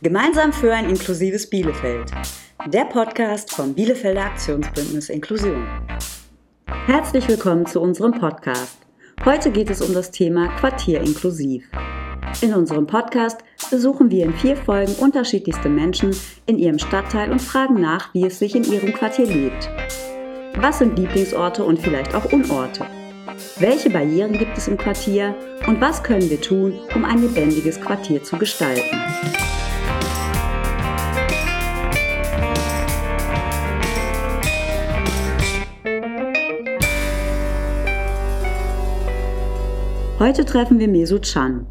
Gemeinsam für ein inklusives Bielefeld. Der Podcast vom Bielefelder Aktionsbündnis Inklusion. Herzlich willkommen zu unserem Podcast. Heute geht es um das Thema Quartier inklusiv. In unserem Podcast besuchen wir in vier Folgen unterschiedlichste Menschen in ihrem Stadtteil und fragen nach, wie es sich in ihrem Quartier lebt. Was sind Lieblingsorte und vielleicht auch Unorte? Welche Barrieren gibt es im Quartier und was können wir tun, um ein lebendiges Quartier zu gestalten? Heute treffen wir Mesut Chan.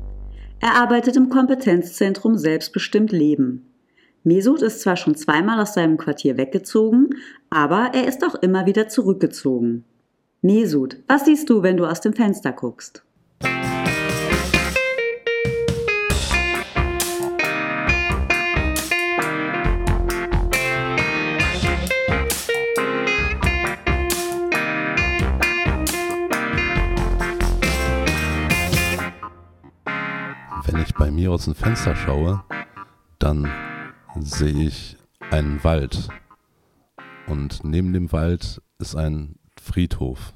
Er arbeitet im Kompetenzzentrum Selbstbestimmt Leben. Mesut ist zwar schon zweimal aus seinem Quartier weggezogen, aber er ist auch immer wieder zurückgezogen. Mesut, was siehst du, wenn du aus dem Fenster guckst? Mir aus dem Fenster schaue, dann sehe ich einen Wald. Und neben dem Wald ist ein Friedhof.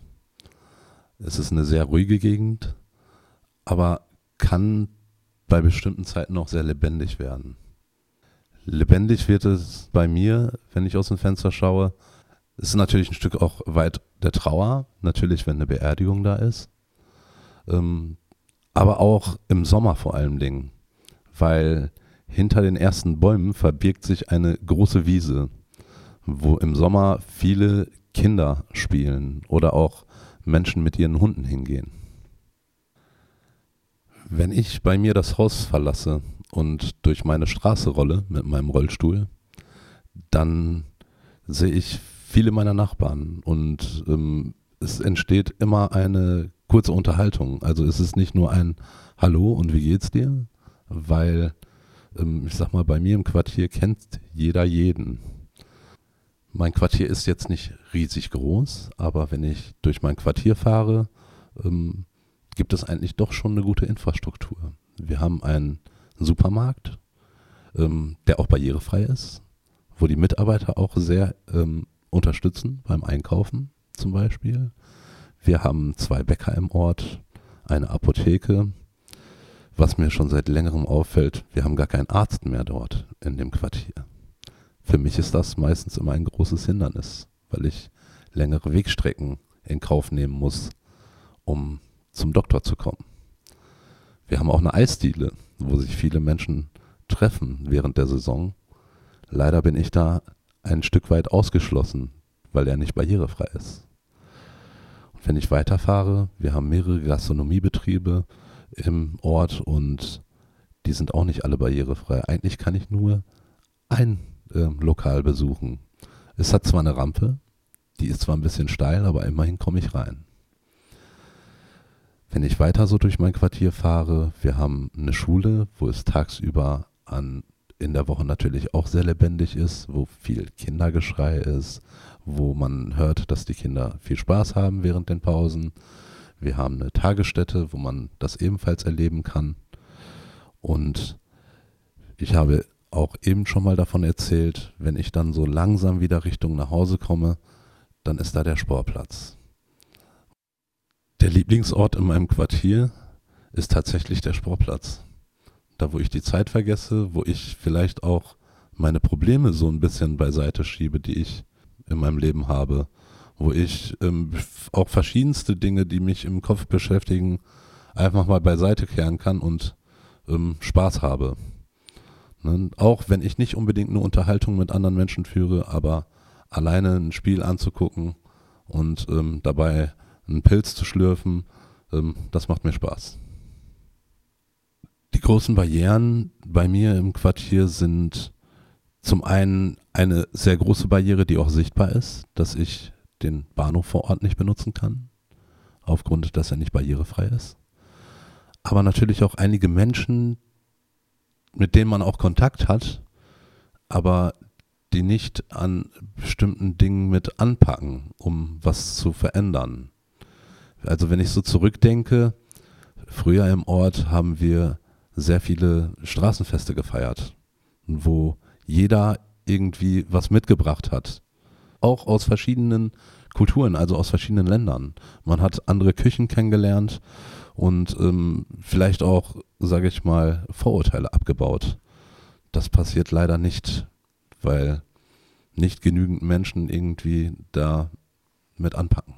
Es ist eine sehr ruhige Gegend, aber kann bei bestimmten Zeiten auch sehr lebendig werden. Lebendig wird es bei mir, wenn ich aus dem Fenster schaue. Es ist natürlich ein Stück auch weit der Trauer, natürlich, wenn eine Beerdigung da ist. Ähm, aber auch im Sommer vor allen Dingen, weil hinter den ersten Bäumen verbirgt sich eine große Wiese, wo im Sommer viele Kinder spielen oder auch Menschen mit ihren Hunden hingehen. Wenn ich bei mir das Haus verlasse und durch meine Straße rolle mit meinem Rollstuhl, dann sehe ich viele meiner Nachbarn und ähm, es entsteht immer eine kurze Unterhaltung. Also es ist nicht nur ein Hallo und wie geht's dir? Weil, ähm, ich sag mal, bei mir im Quartier kennt jeder jeden. Mein Quartier ist jetzt nicht riesig groß, aber wenn ich durch mein Quartier fahre, ähm, gibt es eigentlich doch schon eine gute Infrastruktur. Wir haben einen Supermarkt, ähm, der auch barrierefrei ist, wo die Mitarbeiter auch sehr ähm, unterstützen beim Einkaufen zum Beispiel. Wir haben zwei Bäcker im Ort, eine Apotheke. Was mir schon seit längerem auffällt, wir haben gar keinen Arzt mehr dort in dem Quartier. Für mich ist das meistens immer ein großes Hindernis, weil ich längere Wegstrecken in Kauf nehmen muss, um zum Doktor zu kommen. Wir haben auch eine Eisdiele, wo sich viele Menschen treffen während der Saison. Leider bin ich da ein Stück weit ausgeschlossen, weil er nicht barrierefrei ist. Wenn ich weiterfahre, wir haben mehrere Gastronomiebetriebe im Ort und die sind auch nicht alle barrierefrei. Eigentlich kann ich nur ein äh, Lokal besuchen. Es hat zwar eine Rampe, die ist zwar ein bisschen steil, aber immerhin komme ich rein. Wenn ich weiter so durch mein Quartier fahre, wir haben eine Schule, wo es tagsüber an in der Woche natürlich auch sehr lebendig ist, wo viel Kindergeschrei ist, wo man hört, dass die Kinder viel Spaß haben während den Pausen. Wir haben eine Tagesstätte, wo man das ebenfalls erleben kann. Und ich habe auch eben schon mal davon erzählt, wenn ich dann so langsam wieder Richtung nach Hause komme, dann ist da der Sportplatz. Der Lieblingsort in meinem Quartier ist tatsächlich der Sportplatz. Da, wo ich die Zeit vergesse, wo ich vielleicht auch meine Probleme so ein bisschen beiseite schiebe, die ich in meinem Leben habe, wo ich ähm, auch verschiedenste Dinge, die mich im Kopf beschäftigen, einfach mal beiseite kehren kann und ähm, Spaß habe. Ne? Auch wenn ich nicht unbedingt eine Unterhaltung mit anderen Menschen führe, aber alleine ein Spiel anzugucken und ähm, dabei einen Pilz zu schlürfen, ähm, das macht mir Spaß. Die großen Barrieren bei mir im Quartier sind zum einen eine sehr große Barriere, die auch sichtbar ist, dass ich den Bahnhof vor Ort nicht benutzen kann, aufgrund, dass er nicht barrierefrei ist. Aber natürlich auch einige Menschen, mit denen man auch Kontakt hat, aber die nicht an bestimmten Dingen mit anpacken, um was zu verändern. Also wenn ich so zurückdenke, früher im Ort haben wir sehr viele Straßenfeste gefeiert wo jeder irgendwie was mitgebracht hat. Auch aus verschiedenen Kulturen, also aus verschiedenen Ländern. Man hat andere Küchen kennengelernt und ähm, vielleicht auch, sage ich mal, Vorurteile abgebaut. Das passiert leider nicht, weil nicht genügend Menschen irgendwie da mit anpacken.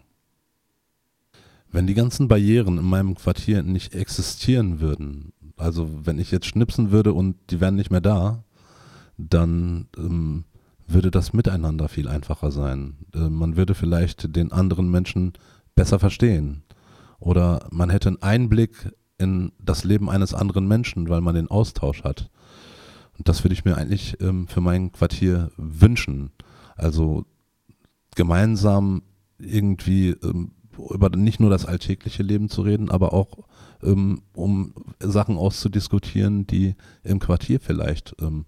Wenn die ganzen Barrieren in meinem Quartier nicht existieren würden, also wenn ich jetzt schnipsen würde und die wären nicht mehr da, dann ähm, würde das Miteinander viel einfacher sein. Äh, man würde vielleicht den anderen Menschen besser verstehen. Oder man hätte einen Einblick in das Leben eines anderen Menschen, weil man den Austausch hat. Und das würde ich mir eigentlich ähm, für mein Quartier wünschen. Also gemeinsam irgendwie ähm, über nicht nur das alltägliche Leben zu reden, aber auch ähm, um Sachen auszudiskutieren, die im Quartier vielleicht ähm,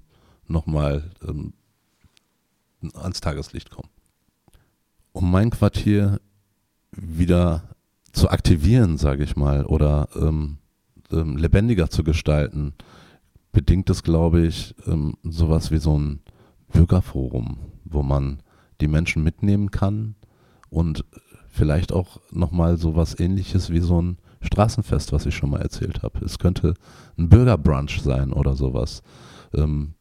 nochmal ähm, ans Tageslicht kommen. Um mein Quartier wieder zu aktivieren, sage ich mal, oder ähm, ähm, lebendiger zu gestalten, bedingt es, glaube ich, ähm, sowas wie so ein Bürgerforum, wo man die Menschen mitnehmen kann und vielleicht auch nochmal sowas ähnliches wie so ein Straßenfest, was ich schon mal erzählt habe. Es könnte ein Bürgerbrunch sein oder sowas. Ähm,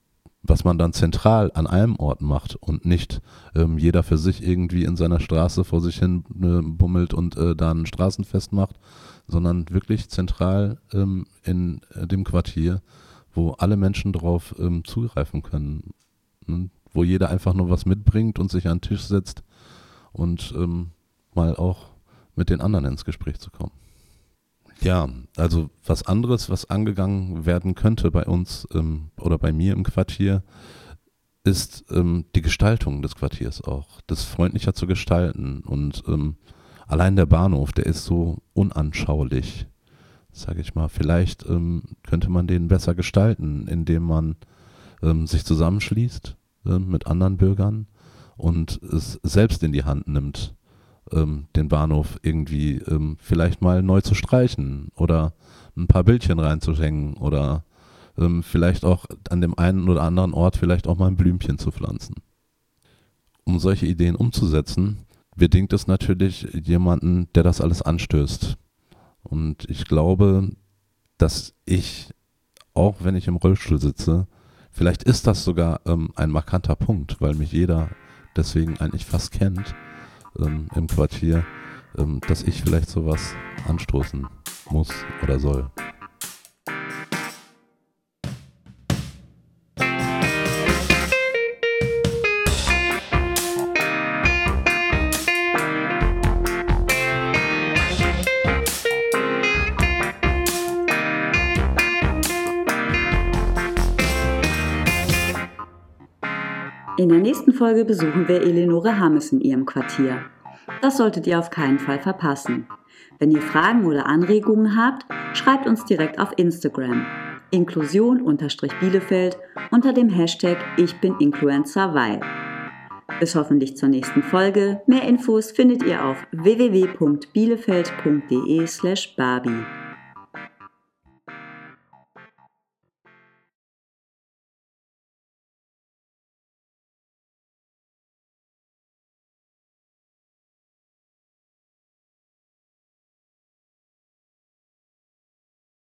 was man dann zentral an einem Ort macht und nicht ähm, jeder für sich irgendwie in seiner Straße vor sich hin äh, bummelt und äh, da ein Straßenfest macht, sondern wirklich zentral ähm, in äh, dem Quartier, wo alle Menschen drauf ähm, zugreifen können. Ne? Wo jeder einfach nur was mitbringt und sich an den Tisch setzt und ähm, mal auch mit den anderen ins Gespräch zu kommen. Ja, also was anderes, was angegangen werden könnte bei uns ähm, oder bei mir im Quartier, ist ähm, die Gestaltung des Quartiers auch, das freundlicher zu gestalten. Und ähm, allein der Bahnhof, der ist so unanschaulich, sage ich mal. Vielleicht ähm, könnte man den besser gestalten, indem man ähm, sich zusammenschließt äh, mit anderen Bürgern und es selbst in die Hand nimmt ähm, den Bahnhof irgendwie ähm, vielleicht mal neu zu streichen oder ein paar Bildchen reinzuhängen oder ähm, vielleicht auch an dem einen oder anderen Ort vielleicht auch mal ein Blümchen zu pflanzen. Um solche Ideen umzusetzen, bedingt es natürlich jemanden, der das alles anstößt. Und ich glaube, dass ich, auch wenn ich im Rollstuhl sitze, vielleicht ist das sogar ähm, ein markanter Punkt, weil mich jeder deswegen eigentlich fast kennt ähm, im Quartier, ähm, dass ich vielleicht sowas anstoßen muss oder soll. In der nächsten Folge besuchen wir Eleonore Hammes in ihrem Quartier. Das solltet ihr auf keinen Fall verpassen. Wenn ihr Fragen oder Anregungen habt, schreibt uns direkt auf Instagram Inklusion-Bielefeld unter dem Hashtag Ich bin Influencer weil. Bis hoffentlich zur nächsten Folge. Mehr Infos findet ihr auf www.bielefeld.de slash barbie.